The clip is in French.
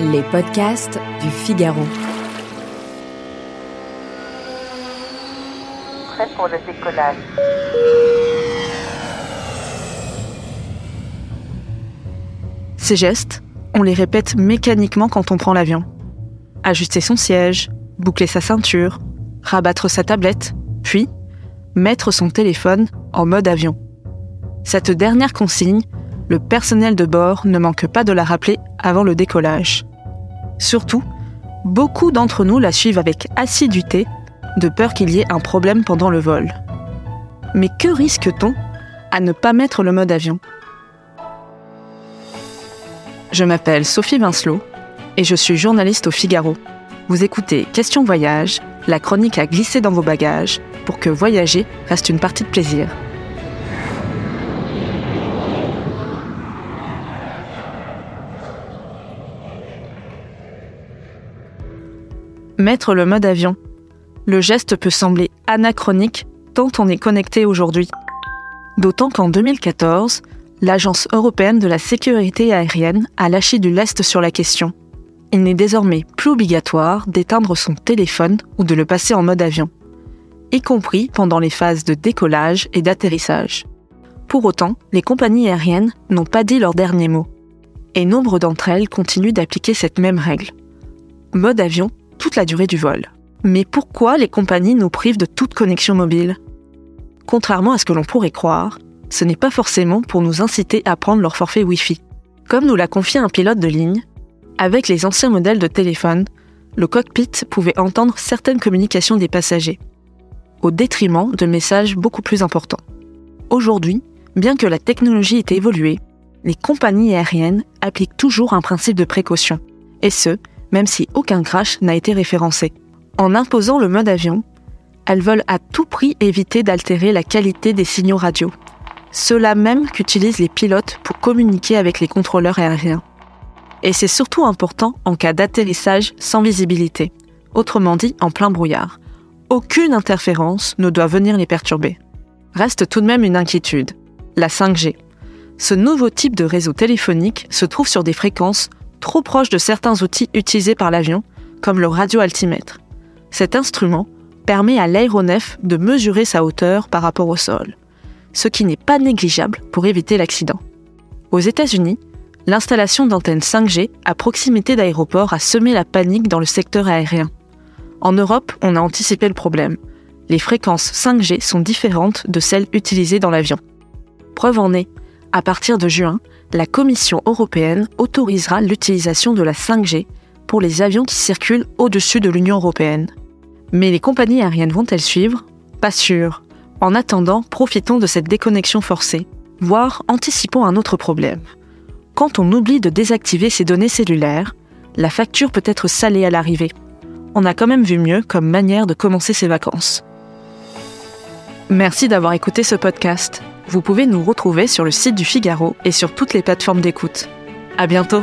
Les podcasts du Figaro. Prêt pour le décollage. Ces gestes, on les répète mécaniquement quand on prend l'avion. Ajuster son siège, boucler sa ceinture, rabattre sa tablette, puis mettre son téléphone en mode avion. Cette dernière consigne, le personnel de bord ne manque pas de la rappeler avant le décollage. Surtout, beaucoup d'entre nous la suivent avec assiduité, de peur qu'il y ait un problème pendant le vol. Mais que risque-t-on à ne pas mettre le mode avion? Je m'appelle Sophie Vincelot et je suis journaliste au Figaro. Vous écoutez Question Voyage, la chronique à glisser dans vos bagages pour que voyager reste une partie de plaisir. Mettre le mode avion. Le geste peut sembler anachronique tant on est connecté aujourd'hui. D'autant qu'en 2014, l'Agence européenne de la sécurité aérienne a lâché du lest sur la question. Il n'est désormais plus obligatoire d'éteindre son téléphone ou de le passer en mode avion, y compris pendant les phases de décollage et d'atterrissage. Pour autant, les compagnies aériennes n'ont pas dit leur dernier mot, et nombre d'entre elles continuent d'appliquer cette même règle. Mode avion toute la durée du vol. Mais pourquoi les compagnies nous privent de toute connexion mobile? Contrairement à ce que l'on pourrait croire, ce n'est pas forcément pour nous inciter à prendre leur forfait Wi-Fi. Comme nous l'a confié un pilote de ligne, avec les anciens modèles de téléphone, le cockpit pouvait entendre certaines communications des passagers, au détriment de messages beaucoup plus importants. Aujourd'hui, bien que la technologie ait évolué, les compagnies aériennes appliquent toujours un principe de précaution, et ce, même si aucun crash n'a été référencé. En imposant le mode avion, elles veulent à tout prix éviter d'altérer la qualité des signaux radio, ceux-là même qu'utilisent les pilotes pour communiquer avec les contrôleurs aériens. Et c'est surtout important en cas d'atterrissage sans visibilité, autrement dit en plein brouillard. Aucune interférence ne doit venir les perturber. Reste tout de même une inquiétude, la 5G. Ce nouveau type de réseau téléphonique se trouve sur des fréquences trop proches de certains outils utilisés par l'avion, comme le radioaltimètre. Cet instrument permet à l'aéronef de mesurer sa hauteur par rapport au sol, ce qui n'est pas négligeable pour éviter l'accident. Aux États-Unis, l'installation d'antennes 5G à proximité d'aéroports a semé la panique dans le secteur aérien. En Europe, on a anticipé le problème. Les fréquences 5G sont différentes de celles utilisées dans l'avion. Preuve en est, à partir de juin, la Commission européenne autorisera l'utilisation de la 5G pour les avions qui circulent au-dessus de l'Union européenne. Mais les compagnies aériennes vont-elles suivre? Pas sûr. En attendant, profitons de cette déconnexion forcée, voire anticipons un autre problème. Quand on oublie de désactiver ses données cellulaires, la facture peut être salée à l'arrivée. On a quand même vu mieux comme manière de commencer ses vacances. Merci d'avoir écouté ce podcast. Vous pouvez nous retrouver sur le site du Figaro et sur toutes les plateformes d'écoute. À bientôt!